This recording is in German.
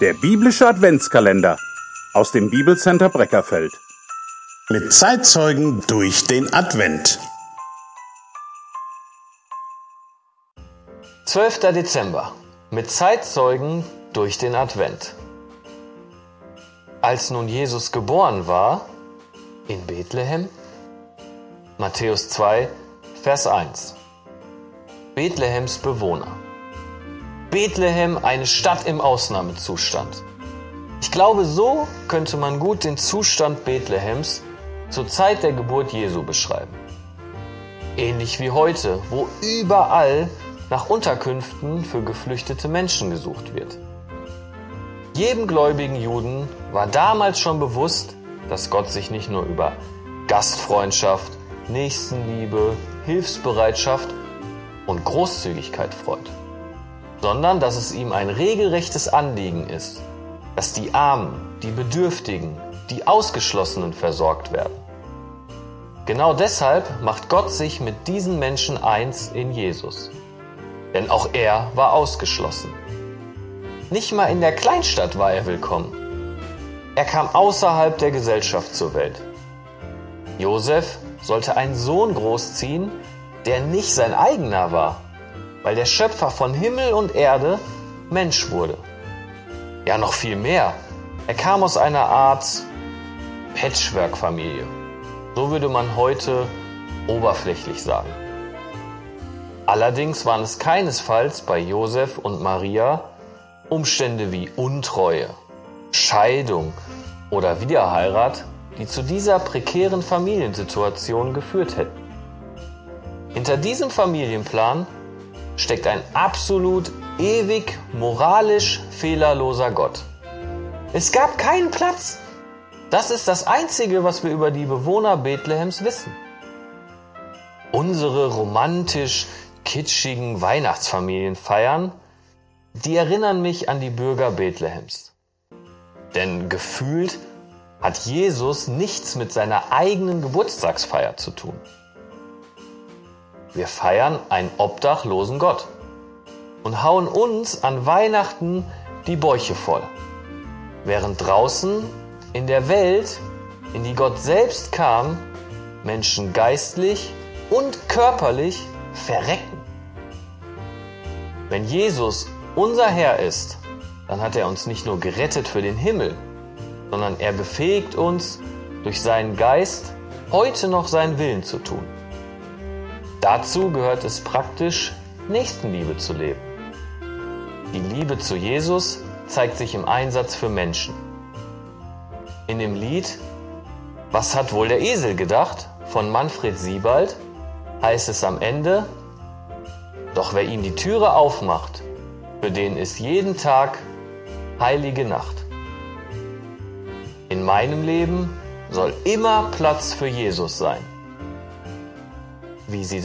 Der biblische Adventskalender aus dem Bibelcenter Breckerfeld. Mit Zeitzeugen durch den Advent. 12. Dezember. Mit Zeitzeugen durch den Advent. Als nun Jesus geboren war, in Bethlehem, Matthäus 2, Vers 1. Bethlehems Bewohner. Bethlehem eine Stadt im Ausnahmezustand. Ich glaube, so könnte man gut den Zustand Bethlehems zur Zeit der Geburt Jesu beschreiben. Ähnlich wie heute, wo überall nach Unterkünften für geflüchtete Menschen gesucht wird. Jedem gläubigen Juden war damals schon bewusst, dass Gott sich nicht nur über Gastfreundschaft, Nächstenliebe, Hilfsbereitschaft und Großzügigkeit freut sondern dass es ihm ein regelrechtes Anliegen ist, dass die Armen, die Bedürftigen, die Ausgeschlossenen versorgt werden. Genau deshalb macht Gott sich mit diesen Menschen eins in Jesus. Denn auch er war ausgeschlossen. Nicht mal in der Kleinstadt war er willkommen. Er kam außerhalb der Gesellschaft zur Welt. Josef sollte einen Sohn großziehen, der nicht sein eigener war, weil der Schöpfer von Himmel und Erde Mensch wurde. Ja, noch viel mehr. Er kam aus einer Art Patchwork-Familie. So würde man heute oberflächlich sagen. Allerdings waren es keinesfalls bei Josef und Maria Umstände wie Untreue, Scheidung oder Wiederheirat, die zu dieser prekären Familiensituation geführt hätten. Hinter diesem Familienplan steckt ein absolut ewig moralisch fehlerloser Gott. Es gab keinen Platz. Das ist das Einzige, was wir über die Bewohner Bethlehems wissen. Unsere romantisch kitschigen Weihnachtsfamilienfeiern, die erinnern mich an die Bürger Bethlehems. Denn gefühlt hat Jesus nichts mit seiner eigenen Geburtstagsfeier zu tun. Wir feiern einen obdachlosen Gott und hauen uns an Weihnachten die Bäuche voll, während draußen in der Welt, in die Gott selbst kam, Menschen geistlich und körperlich verrecken. Wenn Jesus unser Herr ist, dann hat er uns nicht nur gerettet für den Himmel, sondern er befähigt uns durch seinen Geist heute noch seinen Willen zu tun. Dazu gehört es praktisch, Nächstenliebe zu leben. Die Liebe zu Jesus zeigt sich im Einsatz für Menschen. In dem Lied Was hat wohl der Esel gedacht von Manfred Siebald heißt es am Ende, doch wer ihm die Türe aufmacht, für den ist jeden Tag heilige Nacht. In meinem Leben soll immer Platz für Jesus sein. Wie Sie